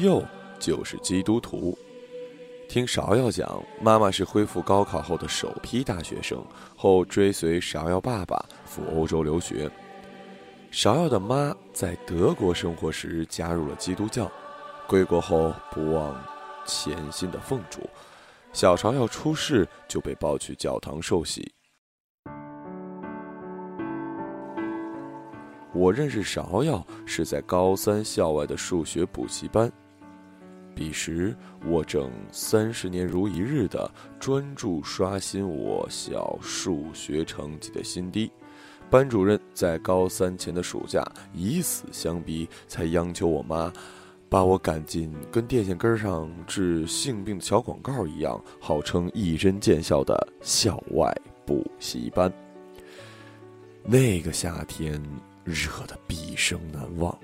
芍药，自幼就是基督徒。听芍药讲，妈妈是恢复高考后的首批大学生，后追随芍药爸爸赴欧洲留学。芍药的妈在德国生活时加入了基督教，归国后不忘潜心的奉主。小芍药出世就被抱去教堂受洗。我认识芍药是在高三校外的数学补习班，彼时我正三十年如一日的专注刷新我小数学成绩的新低，班主任在高三前的暑假以死相逼，才央求我妈把我赶进跟电线杆上治性病的小广告一样，号称一针见效的校外补习班。那个夏天。热得毕生难忘。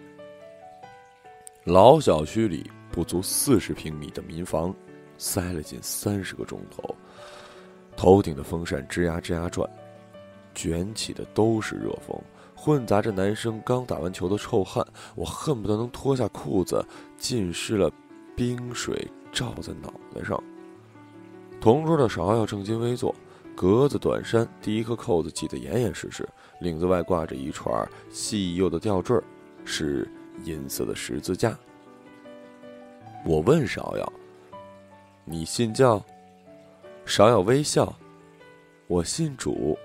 老小区里不足四十平米的民房，塞了近三十个钟头。头顶的风扇吱呀吱呀转，卷起的都是热风，混杂着男生刚打完球的臭汗。我恨不得能脱下裤子，浸湿了冰水罩在脑袋上。同桌的芍药正襟危坐。格子短衫，第一颗扣子系得严严实实，领子外挂着一串细幼的吊坠，是银色的十字架。我问芍药：“你信教？”芍药微笑：“我信主。”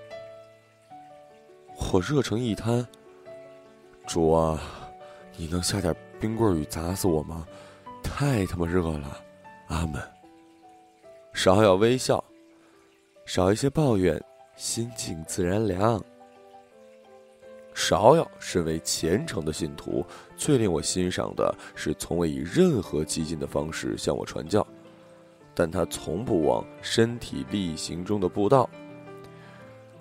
火热成一滩。主啊，你能下点冰棍雨砸死我吗？太他妈热了！阿门。芍药微笑。少一些抱怨，心静自然凉。芍药身为虔诚的信徒，最令我欣赏的是从未以任何激进的方式向我传教，但他从不忘身体力行中的布道。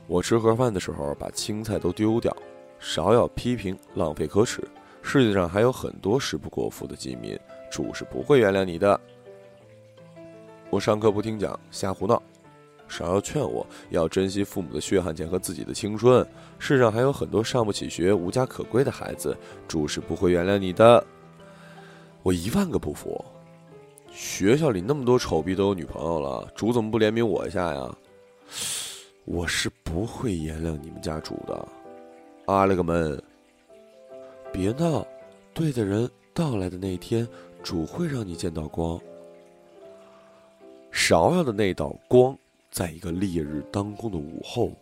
我吃盒饭的时候把青菜都丢掉，芍药批评浪费可耻。世界上还有很多食不果腹的饥民，主是不会原谅你的。我上课不听讲，瞎胡闹。芍药劝我要珍惜父母的血汗钱和自己的青春，世上还有很多上不起学、无家可归的孩子，主是不会原谅你的。我一万个不服，学校里那么多丑逼都有女朋友了，主怎么不怜悯我一下呀？我是不会原谅你们家主的，阿了个门！别闹，对的人到来的那天，主会让你见到光。芍药的那道光。在一个烈日当空的午后，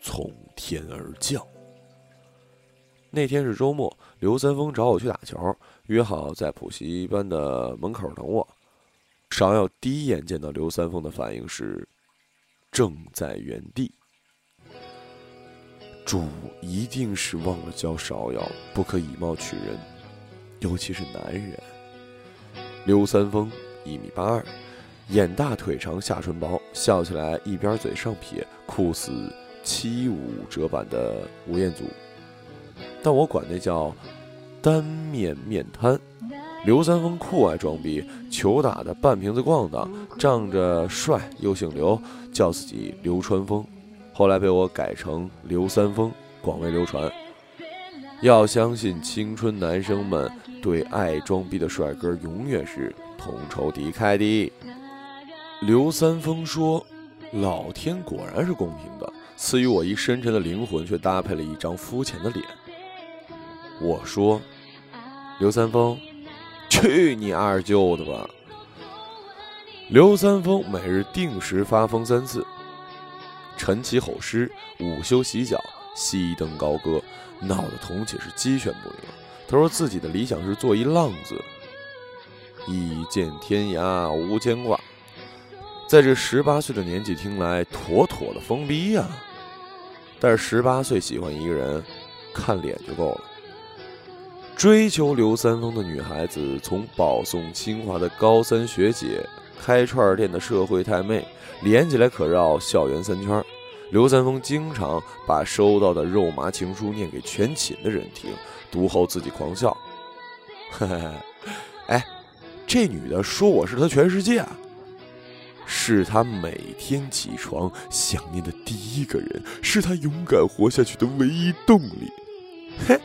从天而降。那天是周末，刘三丰找我去打球，约好在补习班的门口等我。芍药第一眼见到刘三丰的反应是，正在原地。主一定是忘了教芍药不可以貌取人，尤其是男人。刘三丰一米八二。眼大腿长下唇薄，笑起来一边嘴上撇，酷似七五折版的吴彦祖。但我管那叫单面面瘫。刘三丰酷爱装逼，球打的半瓶子咣当，仗着帅又姓刘，叫自己刘川枫。后来被我改成刘三丰，广为流传。要相信青春男生们对爱装逼的帅哥永远是同仇敌忾的。刘三丰说：“老天果然是公平的，赐予我一深沉的灵魂，却搭配了一张肤浅的脸。”我说：“刘三丰，去你二舅的吧！”刘三丰每日定时发疯三次，晨起吼诗，午休洗脚，熄灯高歌，闹得同寝是鸡犬不宁。他说自己的理想是做一浪子，一见天涯无牵挂。在这十八岁的年纪听来，妥妥的疯逼呀！但是十八岁喜欢一个人，看脸就够了。追求刘三丰的女孩子，从保送清华的高三学姐，开串店的社会太妹，连起来可绕校园三圈。刘三丰经常把收到的肉麻情书念给全寝的人听，读后自己狂笑。嘿嘿，哎，这女的说我是她全世界啊。是他每天起床想念的第一个人，是他勇敢活下去的唯一动力。嘿，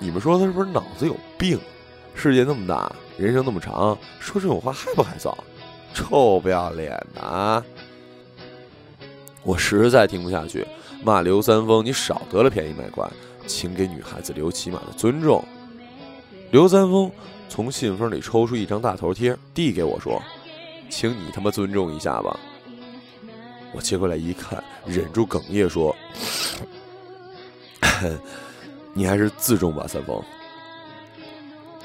你们说他是不是脑子有病？世界那么大，人生那么长，说这种话害不害臊？臭不要脸的啊！我实在听不下去，骂刘三丰：“你少得了便宜卖乖，请给女孩子留起码的尊重。”刘三丰从信封里抽出一张大头贴，递给我说：“请你他妈尊重一下吧。”我接过来一看，忍住哽咽说：“你还是自重吧，三丰。”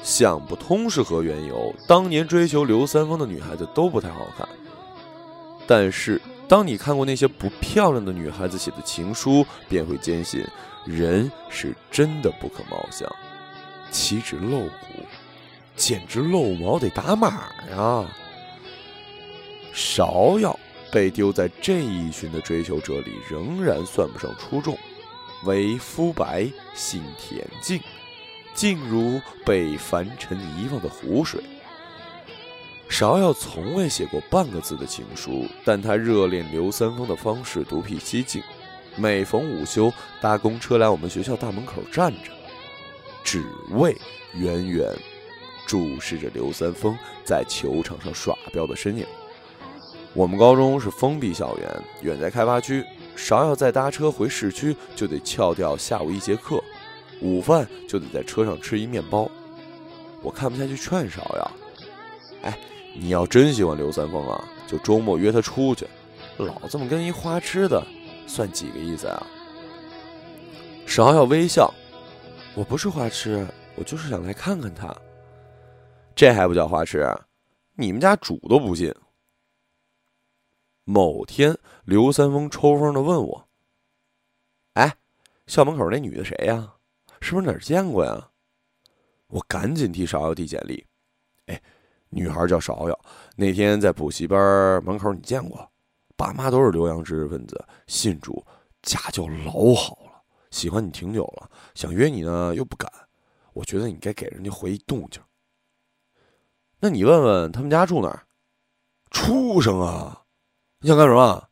想不通是何缘由，当年追求刘三丰的女孩子都不太好看，但是。当你看过那些不漂亮的女孩子写的情书，便会坚信，人是真的不可貌相，岂止露骨，简直露毛得打码呀！芍药被丢在这一群的追求者里，仍然算不上出众，为肤白，心恬静，静如被凡尘遗忘的湖水。芍药从未写过半个字的情书，但她热恋刘三丰的方式独辟蹊径。每逢午休，搭公车来我们学校大门口站着，只为远远注视着刘三丰在球场上耍彪的身影。我们高中是封闭校园，远在开发区，芍药再搭车回市区就得翘掉下午一节课，午饭就得在车上吃一面包。我看不下去，劝芍药：“哎。”你要真喜欢刘三丰啊，就周末约他出去，老这么跟一花痴的，算几个意思啊？芍药微笑，我不是花痴，我就是想来看看他。这还不叫花痴？你们家主都不信。某天，刘三丰抽风的问我：“哎，校门口那女的谁呀？是不是哪儿见过呀？”我赶紧替芍药递简历。哎。女孩叫芍药，那天在补习班门口你见过？爸妈都是留洋知识分子，信主，家教老好了，喜欢你挺久了，想约你呢又不敢，我觉得你该给人家回一动静。那你问问他们家住哪儿？畜生啊！你想干什么？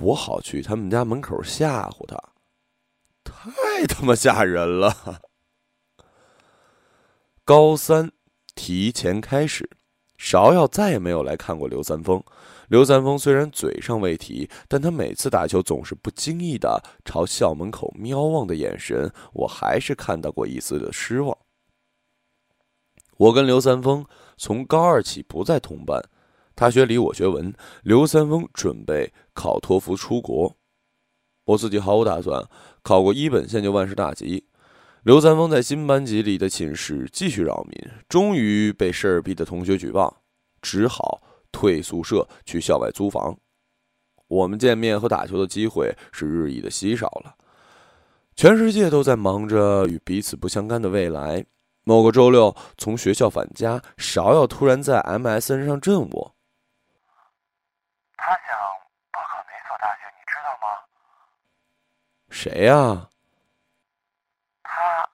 我好去他们家门口吓唬他，太他妈吓人了！高三。提前开始，芍药再也没有来看过刘三丰。刘三丰虽然嘴上未提，但他每次打球总是不经意的朝校门口瞄望的眼神，我还是看到过一丝的失望。我跟刘三丰从高二起不在同班，他学理，我学文。刘三丰准备考托福出国，我自己毫无打算，考过一本线就万事大吉。刘三丰在新班级里的寝室继续扰民，终于被事儿逼的同学举报，只好退宿舍去校外租房。我们见面和打球的机会是日益的稀少了。全世界都在忙着与彼此不相干的未来。某个周六从学校返家，芍药突然在 MSN 上震我：“他想报考哪所大学？你知道吗？”“谁呀？”他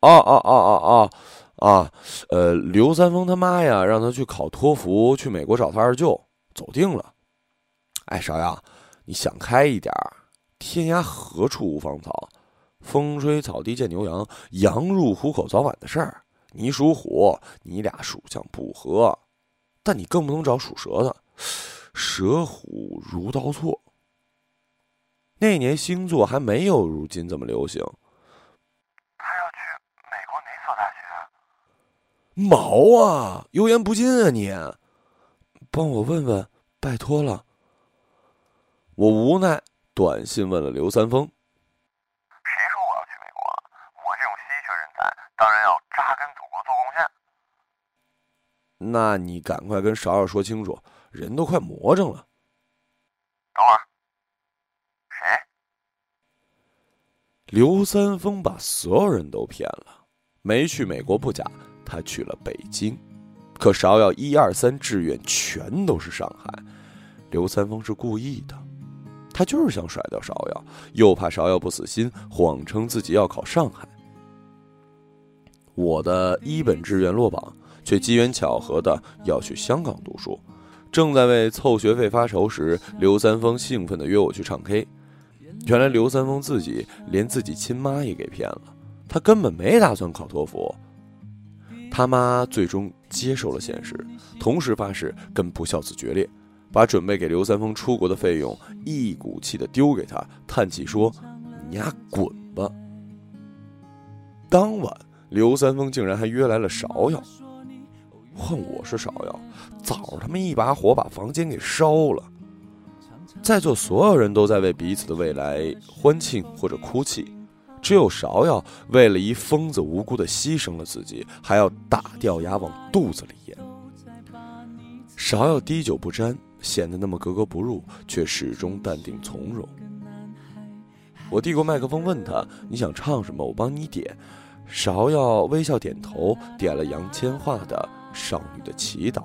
哦哦哦哦哦，啊，呃，刘三丰他妈呀，让他去考托福，去美国找他二舅，走定了。哎，芍药，你想开一点天涯何处无芳草，风吹草低见牛羊，羊入虎口早晚的事儿。你属虎，你俩属相不合，但你更不能找属蛇的，蛇虎如刀错。那年星座还没有如今这么流行。他要去美国哪所大学毛啊，油盐不进啊！你，帮我问问，拜托了。我无奈，短信问了刘三丰：“谁说我要去美国？我这种稀缺人才，当然要扎根祖国做贡献。”那你赶快跟勺勺说清楚，人都快魔怔了。等会儿，谁？刘三丰把所有人都骗了，没去美国不假。他去了北京，可芍药一二三志愿全都是上海。刘三丰是故意的，他就是想甩掉芍药，又怕芍药不死心，谎称自己要考上海。我的一本志愿落榜，却机缘巧合的要去香港读书。正在为凑学费发愁时，刘三丰兴奋的约我去唱 K。原来刘三丰自己连自己亲妈也给骗了。他根本没打算考托福。他妈最终接受了现实，同时发誓跟不孝子决裂，把准备给刘三丰出国的费用一股气的丢给他，叹气说：“你丫滚吧。”当晚，刘三丰竟然还约来了芍药。换我是芍药，早他妈一把火把房间给烧了。在座所有人都在为彼此的未来欢庆或者哭泣。只有芍药为了一疯子无辜的牺牲了自己，还要打掉牙往肚子里咽。芍药滴酒不沾，显得那么格格不入，却始终淡定从容。我递过麦克风问他：“你想唱什么？我帮你点。”芍药微笑点头，点了杨千嬅的《少女的祈祷》。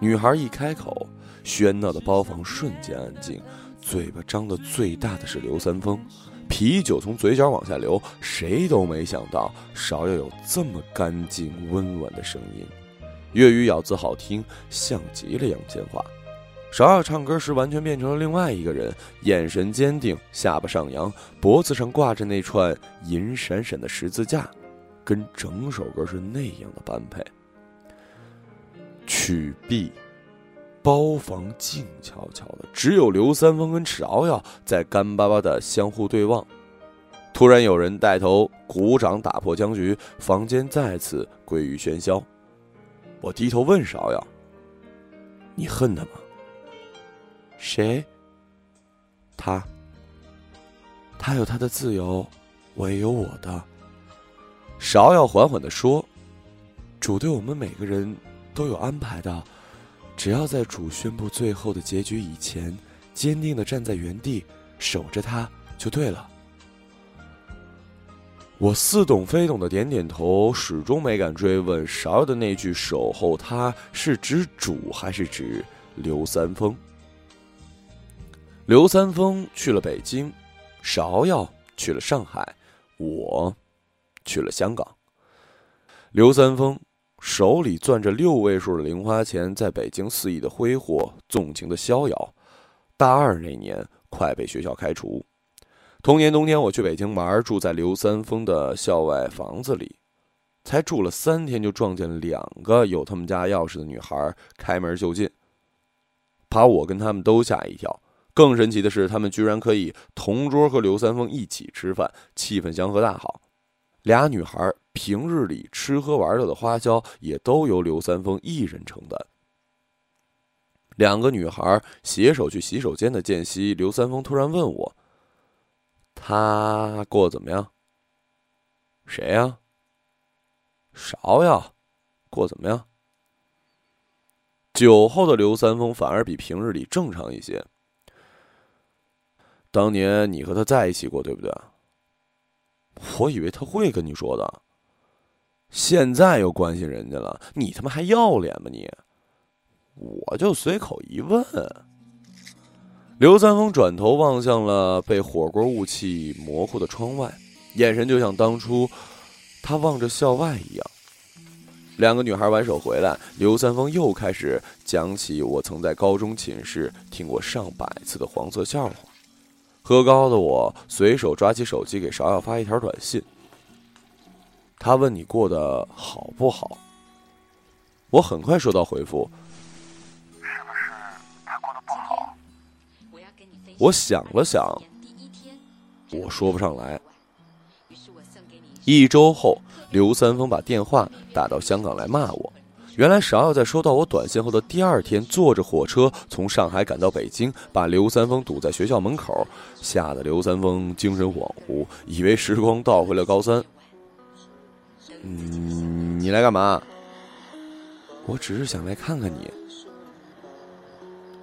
女孩一开口，喧闹的包房瞬间安静。嘴巴张得最大的是刘三丰，啤酒从嘴角往下流。谁都没想到芍药有这么干净温婉的声音，粤语咬字好听，像极了杨千嬅。芍药唱歌时完全变成了另外一个人，眼神坚定，下巴上扬，脖子上挂着那串银闪闪的十字架，跟整首歌是那样的般配。曲毕。包房静悄悄的，只有刘三丰跟芍药在干巴巴的相互对望。突然有人带头鼓掌，打破僵局，房间再次归于喧嚣。我低头问芍药：“你恨他吗？”“谁？”“他。”“他有他的自由，我也有我的。”芍药缓缓的说：“主对我们每个人都有安排的。”只要在主宣布最后的结局以前，坚定的站在原地，守着他就对了。我似懂非懂的点点头，始终没敢追问芍药的那句“守候他”是指主还是指刘三丰。刘三丰去了北京，芍药去了上海，我去了香港。刘三丰。手里攥着六位数的零花钱，在北京肆意的挥霍，纵情的逍遥。大二那年，快被学校开除。同年冬天，我去北京玩，住在刘三丰的校外房子里，才住了三天，就撞见两个有他们家钥匙的女孩开门就进，把我跟他们都吓一跳。更神奇的是，他们居然可以同桌和刘三丰一起吃饭，气氛祥和大好。俩女孩平日里吃喝玩乐的花销也都由刘三丰一人承担。两个女孩携手去洗手间的间隙，刘三丰突然问我：“他过得怎么样？”“谁呀？”“芍药，过得怎么样？”酒后的刘三丰反而比平日里正常一些。当年你和他在一起过，对不对？我以为他会跟你说的，现在又关心人家了，你他妈还要脸吗你？我就随口一问。刘三丰转头望向了被火锅雾气模糊的窗外，眼神就像当初他望着校外一样。两个女孩挽手回来，刘三丰又开始讲起我曾在高中寝室听过上百次的黄色笑话。喝高的我随手抓起手机给芍药发一条短信。他问你过得好不好？我很快收到回复。是不是他过得不好？我想了想，我说不上来。一周后，刘三丰把电话打到香港来骂我。原来芍药在收到我短信后的第二天，坐着火车从上海赶到北京，把刘三丰堵在学校门口，吓得刘三丰精神恍惚，以为时光倒回了高三。嗯，你来干嘛？我只是想来看看你。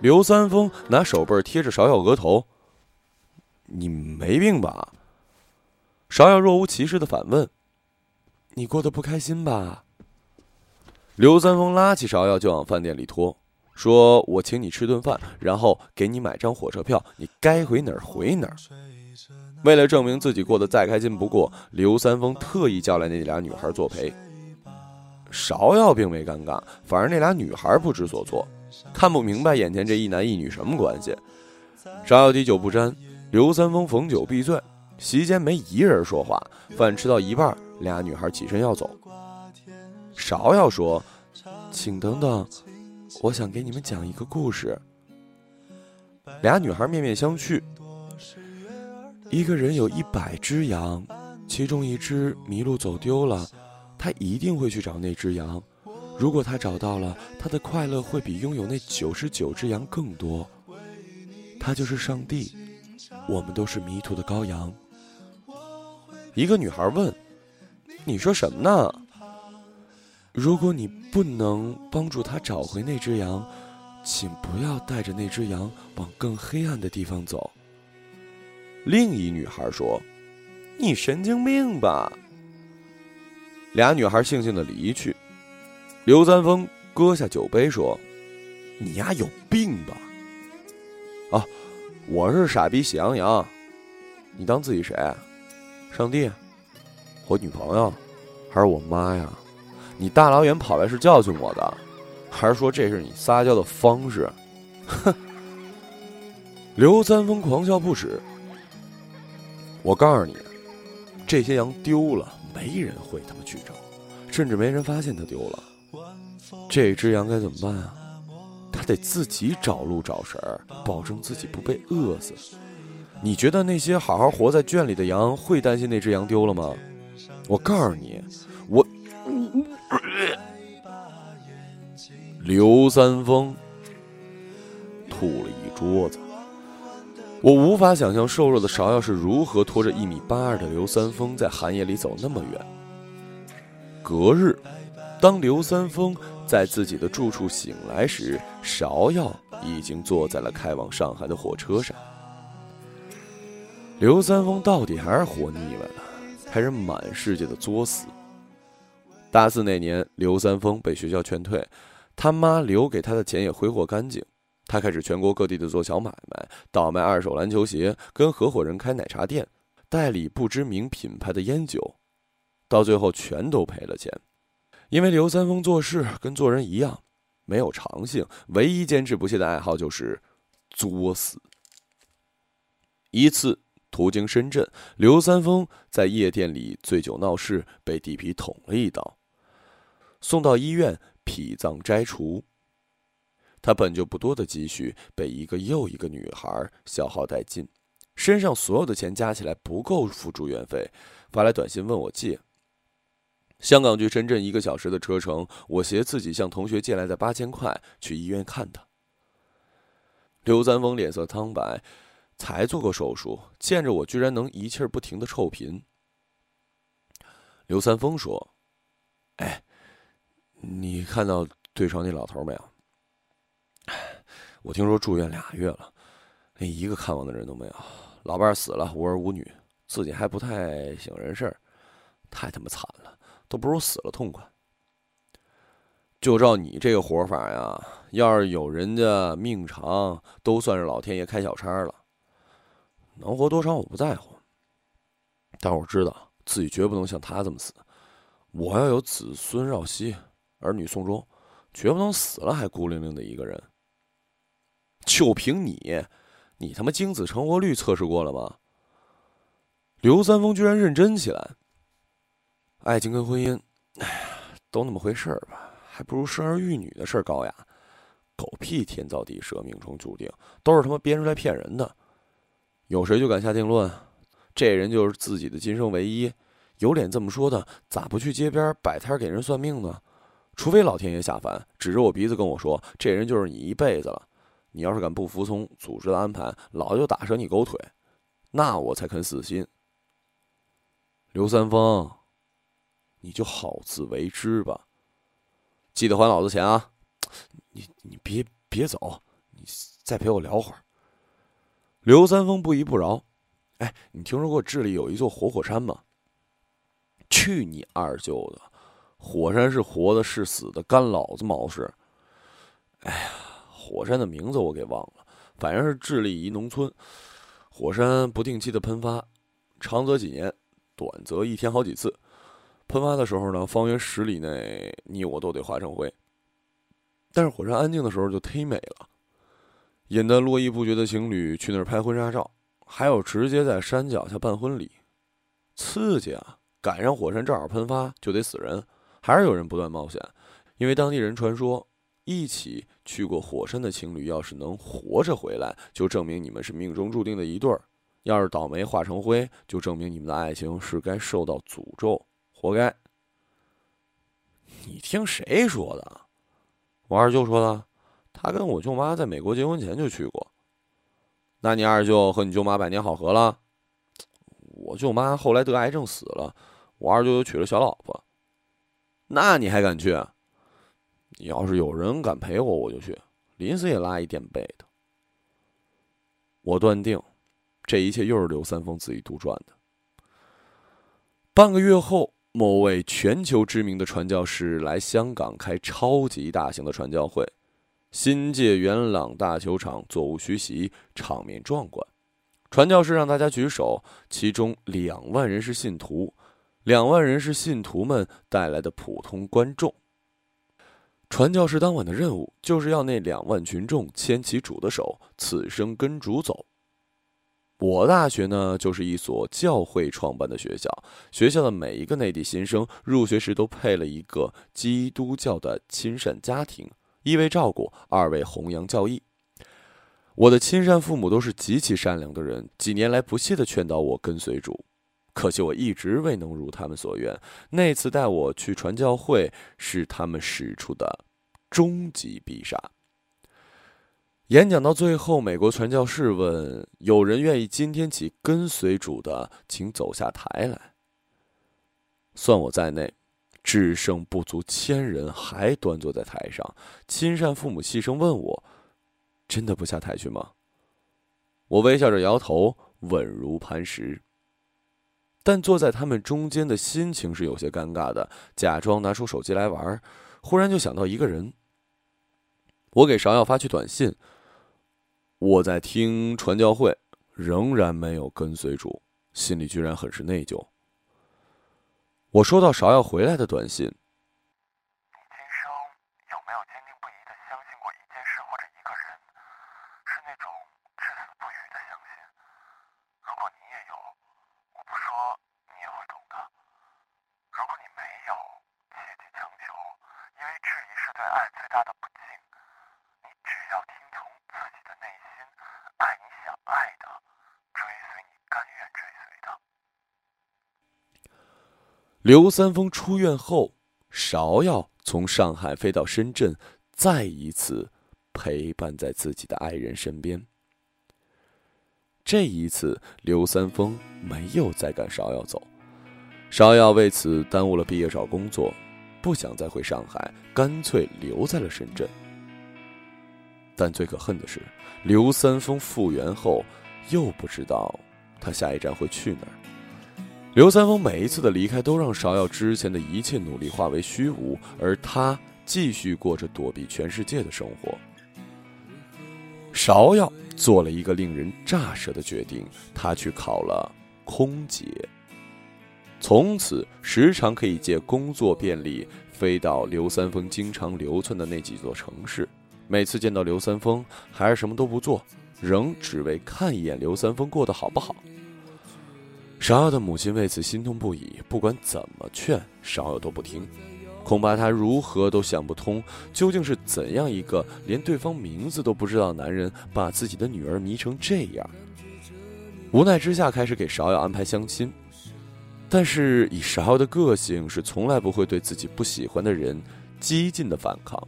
刘三丰拿手背贴着芍药额头。你没病吧？芍药若无其事的反问。你过得不开心吧？刘三丰拉起芍药就往饭店里拖，说：“我请你吃顿饭，然后给你买张火车票，你该回哪儿回哪儿。”为了证明自己过得再开心不过，刘三丰特意叫来那俩女孩作陪。芍药并没尴尬，反而那俩女孩不知所措，看不明白眼前这一男一女什么关系。芍药滴酒不沾，刘三丰逢酒必醉，席间没一人说话，饭吃到一半，俩女孩起身要走。芍药说：“请等等，我想给你们讲一个故事。”俩女孩面面相觑。一个人有一百只羊，其中一只迷路走丢了，他一定会去找那只羊。如果他找到了，他的快乐会比拥有那九十九只羊更多。他就是上帝，我们都是迷途的羔羊。一个女孩问：“你说什么呢？”如果你不能帮助他找回那只羊，请不要带着那只羊往更黑暗的地方走。另一女孩说：“你神经病吧！”俩女孩悻悻的离去。刘三丰搁下酒杯说：“你丫有病吧？啊，我是傻逼喜羊羊，你当自己谁？上帝？我女朋友？还是我妈呀？你大老远跑来是教训我的，还是说这是你撒娇的方式？”哼！刘三丰狂笑不止。我告诉你，这些羊丢了，没人会他妈去找，甚至没人发现它丢了。这只羊该怎么办啊？他得自己找路找食儿，保证自己不被饿死。你觉得那些好好活在圈里的羊会担心那只羊丢了吗？我告诉你，我刘三丰吐了一桌子。我无法想象瘦弱的芍药是如何拖着一米八二的刘三丰在寒夜里走那么远。隔日。当刘三丰在自己的住处醒来时，芍药已经坐在了开往上海的火车上。刘三丰到底还是活腻歪了，开始满世界的作死。大四那年，刘三丰被学校劝退，他妈留给他的钱也挥霍干净，他开始全国各地的做小买卖，倒卖二手篮球鞋，跟合伙人开奶茶店，代理不知名品牌的烟酒，到最后全都赔了钱。因为刘三丰做事跟做人一样，没有长性，唯一坚持不懈的爱好就是作死。一次途经深圳，刘三丰在夜店里醉酒闹事，被地痞捅了一刀，送到医院脾脏摘除。他本就不多的积蓄被一个又一个女孩消耗殆尽，身上所有的钱加起来不够付住院费，发来短信问我借。香港距深圳一个小时的车程，我携自己向同学借来的八千块去医院看他。刘三丰脸色苍白，才做过手术，见着我居然能一气儿不停的臭贫。刘三丰说：“哎，你看到对床那老头没有？我听说住院俩月了，连一个看望的人都没有。老伴死了，无儿无女，自己还不太省人事儿，太他妈惨了。”都不如死了痛快。就照你这个活法呀，要是有人家命长，都算是老天爷开小差了。能活多少我不在乎，但我知道自己绝不能像他这么死。我要有子孙绕膝，儿女送终，绝不能死了还孤零零的一个人。就凭你，你他妈精子成活率测试过了吗？刘三丰居然认真起来。爱情跟婚姻，哎呀，都那么回事儿吧，还不如生儿育女的事儿高雅。狗屁天造地设、命中注定，都是他妈编出来骗人的。有谁就敢下定论？这人就是自己的今生唯一，有脸这么说的，咋不去街边摆摊给人算命呢？除非老天爷下凡，指着我鼻子跟我说，这人就是你一辈子了。你要是敢不服从组织的安排，老子就打折你狗腿，那我才肯死心。刘三丰。你就好自为之吧，记得还老子钱啊！你你别别走，你再陪我聊会儿。刘三丰不依不饶，哎，你听说过智利有一座活火山吗？去你二舅的！火山是活的，是死的，干老子毛事！哎呀，火山的名字我给忘了，反正是智利一农村，火山不定期的喷发，长则几年，短则一天好几次。喷发的时候呢，方圆十里内你我都得化成灰。但是火山安静的时候就忒美了，引得络绎不绝的情侣去那儿拍婚纱照，还有直接在山脚下办婚礼，刺激啊！赶上火山正好喷发，就得死人。还是有人不断冒险，因为当地人传说，一起去过火山的情侣，要是能活着回来，就证明你们是命中注定的一对儿；要是倒霉化成灰，就证明你们的爱情是该受到诅咒，活该。你听谁说的？我二舅说的。他跟我舅妈在美国结婚前就去过。那你二舅和你舅妈百年好合了？我舅妈后来得癌症死了，我二舅又娶了小老婆。那你还敢去？你要是有人敢陪我，我就去，临死也拉一垫背的。我断定，这一切又是刘三丰自己杜撰的。半个月后，某位全球知名的传教士来香港开超级大型的传教会。新界元朗大球场座无虚席，场面壮观。传教士让大家举手，其中两万人是信徒，两万人是信徒们带来的普通观众。传教士当晚的任务就是要那两万群众牵起主的手，此生跟主走。我大学呢，就是一所教会创办的学校，学校的每一个内地新生入学时都配了一个基督教的亲善家庭。一为照顾，二为弘扬教义。我的亲善父母都是极其善良的人，几年来不懈地劝导我跟随主，可惜我一直未能如他们所愿。那次带我去传教会，是他们使出的终极必杀。演讲到最后，美国传教士问：“有人愿意今天起跟随主的，请走下台来。”算我在内。只剩不足千人，还端坐在台上。亲善父母细声问我：“真的不下台去吗？”我微笑着摇头，稳如磐石。但坐在他们中间的心情是有些尴尬的，假装拿出手机来玩。忽然就想到一个人，我给芍药发去短信：“我在听传教会，仍然没有跟随主，心里居然很是内疚。”我收到芍药回来的短信。你今生有没有坚定不移的相信过一件事或者一个人？是那种至死不渝的相信？如果你也有，我不说，你也会懂的。如果你没有，切忌强求，因为质疑是对爱最大的不敬。你只要听从自己的内心，爱你想爱的，追随你甘愿追随的。刘三丰出院后，芍药从上海飞到深圳，再一次陪伴在自己的爱人身边。这一次，刘三丰没有再赶芍药走，芍药为此耽误了毕业找工作，不想再回上海，干脆留在了深圳。但最可恨的是，刘三丰复原后，又不知道他下一站会去哪儿。刘三丰每一次的离开，都让芍药之前的一切努力化为虚无，而他继续过着躲避全世界的生活。芍药做了一个令人咋舌的决定，他去考了空姐。从此，时常可以借工作便利飞到刘三丰经常流窜的那几座城市。每次见到刘三丰，还是什么都不做，仍只为看一眼刘三丰过得好不好。芍药的母亲为此心痛不已，不管怎么劝，芍药都不听。恐怕她如何都想不通，究竟是怎样一个连对方名字都不知道的男人，把自己的女儿迷成这样。无奈之下，开始给芍药安排相亲。但是以芍药的个性，是从来不会对自己不喜欢的人激进的反抗，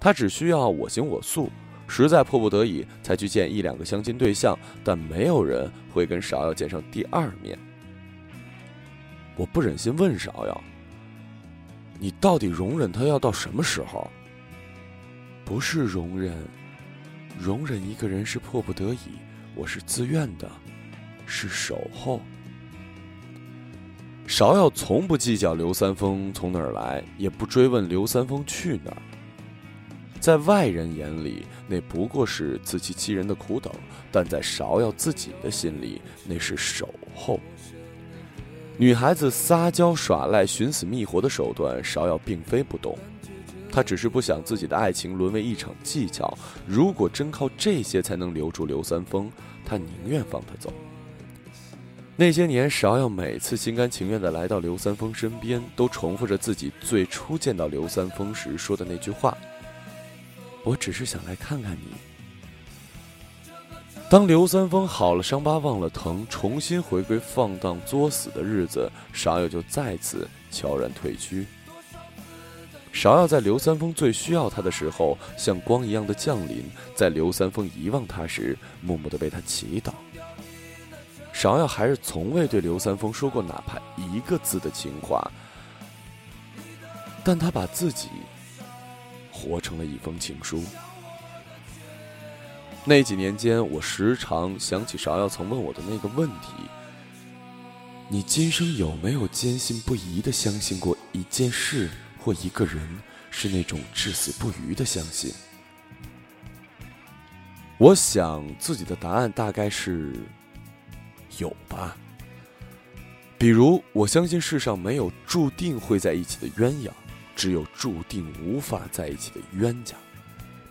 她只需要我行我素。实在迫不得已，才去见一两个相亲对象，但没有人会跟芍药见上第二面。我不忍心问芍药：“你到底容忍他要到什么时候？”不是容忍，容忍一个人是迫不得已，我是自愿的，是守候。芍药从不计较刘三丰从哪儿来，也不追问刘三丰去哪儿。在外人眼里，那不过是自欺欺人的苦等；但在芍药自己的心里，那是守候。女孩子撒娇耍赖、寻死觅活的手段，芍药并非不懂。她只是不想自己的爱情沦为一场技巧。如果真靠这些才能留住刘三丰，他宁愿放他走。那些年，芍药每次心甘情愿地来到刘三丰身边，都重复着自己最初见到刘三丰时说的那句话：“我只是想来看看你。”当刘三丰好了伤疤忘了疼，重新回归放荡作死的日子，芍药就再次悄然退居。芍药在刘三丰最需要他的时候，像光一样的降临；在刘三丰遗忘他时，默默的为他祈祷。芍药还是从未对刘三丰说过哪怕一个字的情话，但他把自己活成了一封情书。那几年间，我时常想起芍药曾问我的那个问题：你今生有没有坚信不疑的相信过一件事或一个人，是那种至死不渝的相信？我想自己的答案大概是有吧。比如，我相信世上没有注定会在一起的鸳鸯，只有注定无法在一起的冤家。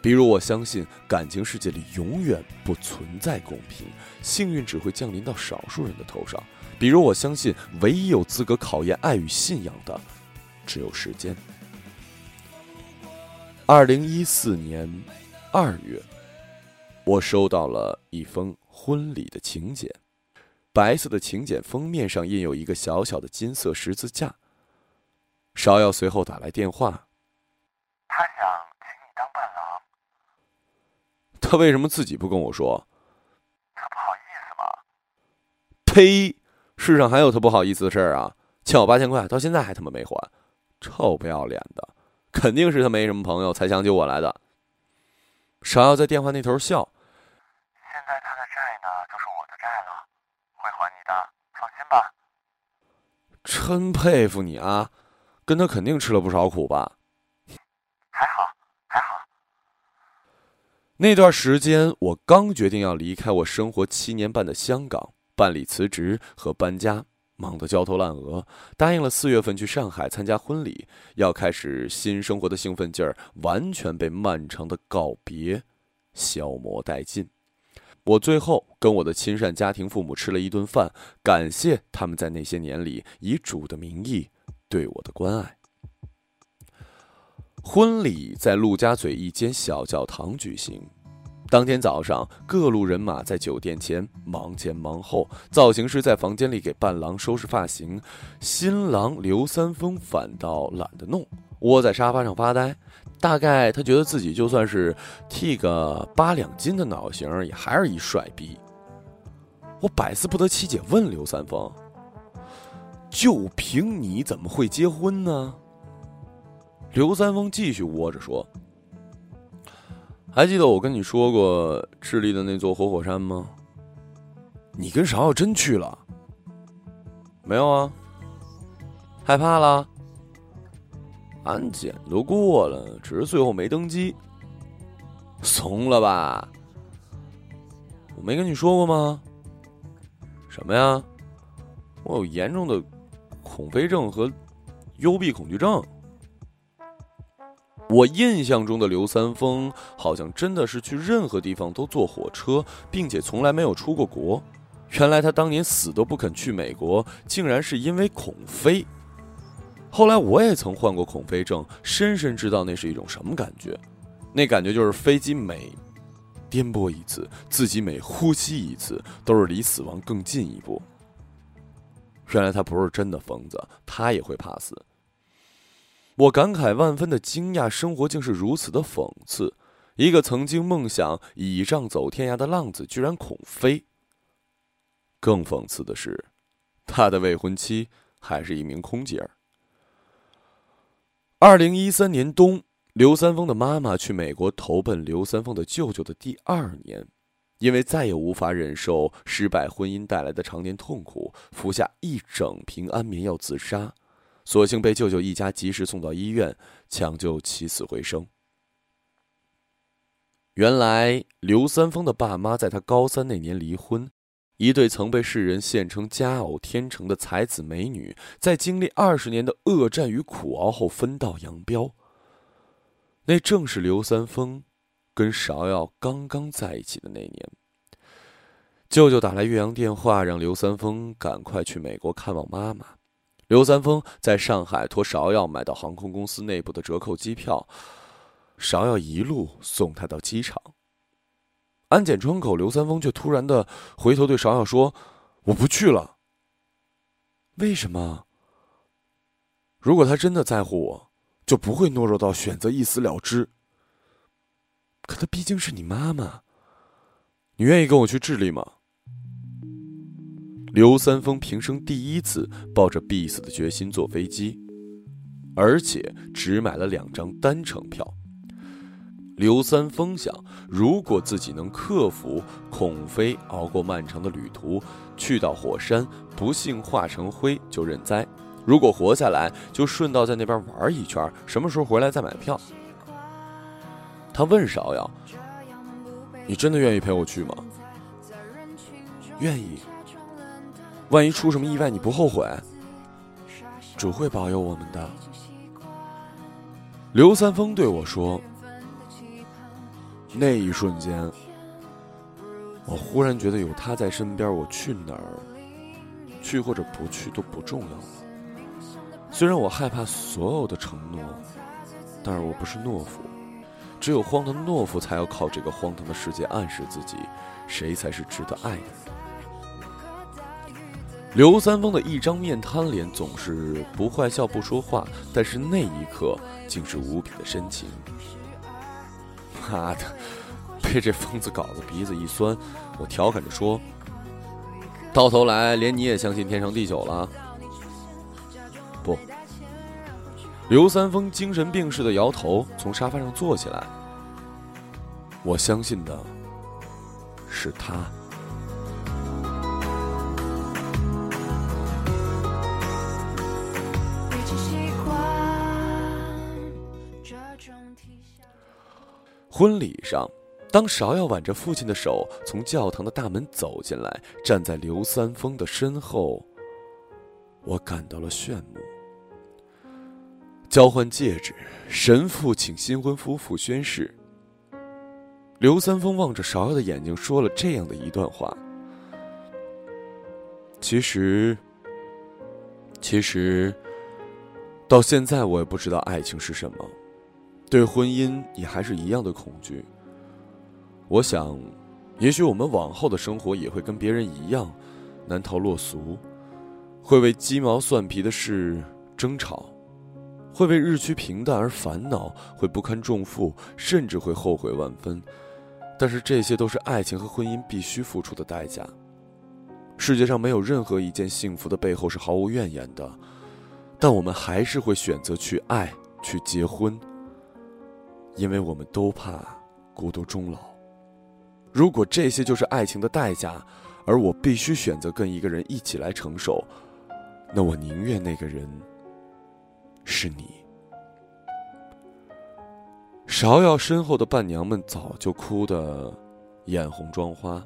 比如，我相信感情世界里永远不存在公平，幸运只会降临到少数人的头上。比如，我相信唯一有资格考验爱与信仰的，只有时间。二零一四年二月，我收到了一封婚礼的请柬，白色的请柬封面上印有一个小小的金色十字架。芍药随后打来电话，他想请你当伴郎。他为什么自己不跟我说？他不好意思吗？呸！世上还有他不好意思的事儿啊！欠我八千块，到现在还他妈没还，臭不要脸的！肯定是他没什么朋友才想起我来的。芍药在电话那头笑。现在他的债呢，就是我的债了，会还你的，放心吧。真佩服你啊！跟他肯定吃了不少苦吧？还好还好。那段时间，我刚决定要离开我生活七年半的香港，办理辞职和搬家，忙得焦头烂额。答应了四月份去上海参加婚礼，要开始新生活的兴奋劲儿完全被漫长的告别消磨殆尽。我最后跟我的亲善家庭父母吃了一顿饭，感谢他们在那些年里以主的名义对我的关爱。婚礼在陆家嘴一间小教堂举行。当天早上，各路人马在酒店前忙前忙后，造型师在房间里给伴郎收拾发型，新郎刘三丰反倒懒得弄，窝在沙发上发呆。大概他觉得自己就算是剃个八两金的脑型，也还是一帅逼。我百思不得其解，问刘三丰：“就凭你怎么会结婚呢？”刘三丰继续窝着说：“还记得我跟你说过智利的那座活火山吗？你跟芍药真去了？没有啊？害怕了？安检都过了，只是最后没登机。怂了吧？我没跟你说过吗？什么呀？我有严重的恐飞症和幽闭恐惧症。”我印象中的刘三丰好像真的是去任何地方都坐火车，并且从来没有出过国。原来他当年死都不肯去美国，竟然是因为恐飞。后来我也曾患过恐飞症，深深知道那是一种什么感觉。那感觉就是飞机每颠簸一次，自己每呼吸一次，都是离死亡更近一步。原来他不是真的疯子，他也会怕死。我感慨万分的惊讶，生活竟是如此的讽刺。一个曾经梦想倚仗走天涯的浪子，居然恐飞。更讽刺的是，他的未婚妻还是一名空姐儿。二零一三年冬，刘三丰的妈妈去美国投奔刘三丰的舅舅的第二年，因为再也无法忍受失败婚姻带来的常年痛苦，服下一整瓶安眠药自杀。所幸被舅舅一家及时送到医院，抢救起死回生。原来刘三丰的爸妈在他高三那年离婚，一对曾被世人献称佳偶天成的才子美女，在经历二十年的恶战与苦熬后分道扬镳。那正是刘三丰跟芍药刚刚在一起的那年。舅舅打来岳阳电话，让刘三丰赶快去美国看望妈妈。刘三丰在上海托芍药买到航空公司内部的折扣机票，芍药一路送他到机场。安检窗口，刘三丰却突然的回头对芍药说：“我不去了。”为什么？如果他真的在乎我，就不会懦弱到选择一死了之。可她毕竟是你妈妈，你愿意跟我去智利吗？刘三丰平生第一次抱着必死的决心坐飞机，而且只买了两张单程票。刘三丰想，如果自己能克服恐飞，熬过漫长的旅途，去到火山，不幸化成灰就认栽；如果活下来，就顺道在那边玩一圈，什么时候回来再买票。他问芍药：“你真的愿意陪我去吗？”“愿意。”万一出什么意外，你不后悔？主会保佑我们的。刘三丰对我说：“那一瞬间，我忽然觉得有他在身边，我去哪儿，去或者不去都不重要了。虽然我害怕所有的承诺，但是我不是懦夫。只有荒唐的懦夫才要靠这个荒唐的世界暗示自己，谁才是值得爱的。”刘三丰的一张面瘫脸总是不坏笑不说话，但是那一刻竟是无比的深情。妈的，被这疯子搞得鼻子一酸，我调侃着说：“到头来连你也相信天长地久了？”刘三丰精神病似的摇头，从沙发上坐起来。我相信的是他。婚礼上，当芍药挽着父亲的手从教堂的大门走进来，站在刘三丰的身后，我感到了炫目。交换戒指，神父请新婚夫妇宣誓。刘三丰望着芍药的眼睛，说了这样的一段话：“其实，其实，到现在我也不知道爱情是什么。”对婚姻也还是一样的恐惧。我想，也许我们往后的生活也会跟别人一样，难逃落俗，会为鸡毛蒜皮的事争吵，会为日趋平淡而烦恼，会不堪重负，甚至会后悔万分。但是这些都是爱情和婚姻必须付出的代价。世界上没有任何一件幸福的背后是毫无怨言的，但我们还是会选择去爱，去结婚。因为我们都怕孤独终老。如果这些就是爱情的代价，而我必须选择跟一个人一起来承受，那我宁愿那个人是你。芍药身后的伴娘们早就哭得眼红妆花，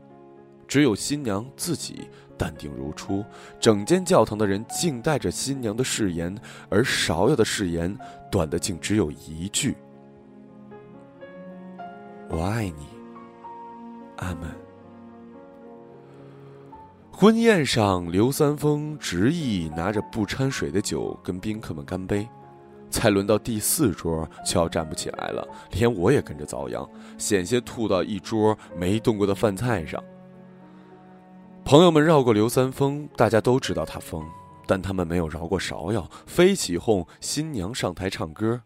只有新娘自己淡定如初。整间教堂的人静待着新娘的誓言，而芍药的誓言短的竟只有一句。我爱你，阿门。婚宴上，刘三丰执意拿着不掺水的酒跟宾客们干杯。才轮到第四桌，就要站不起来了，连我也跟着遭殃，险些吐到一桌没动过的饭菜上。朋友们绕过刘三丰，大家都知道他疯，但他们没有饶过芍药，非起哄新娘上台唱歌。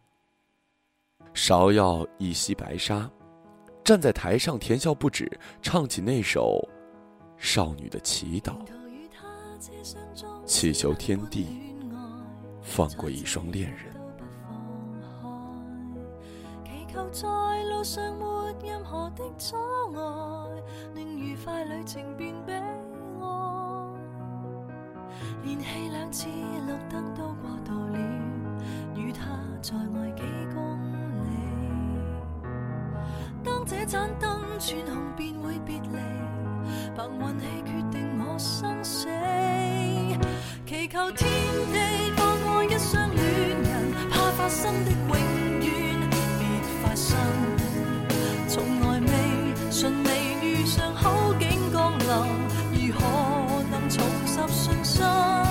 芍药一袭白纱。站在台上，甜笑不止，唱起那首《少女的祈祷》，祈求天地放过一双恋人。祈求在路上没任何的阻碍，令愉快旅程变悲哀。连气两次绿灯都过渡了，与他在外几公里。当这盏灯转红，便会别离。凭运气决定我生死祈求天地放过一双恋人怕发生的永远别发生从来未顺利遇上好景降临如何能重拾信心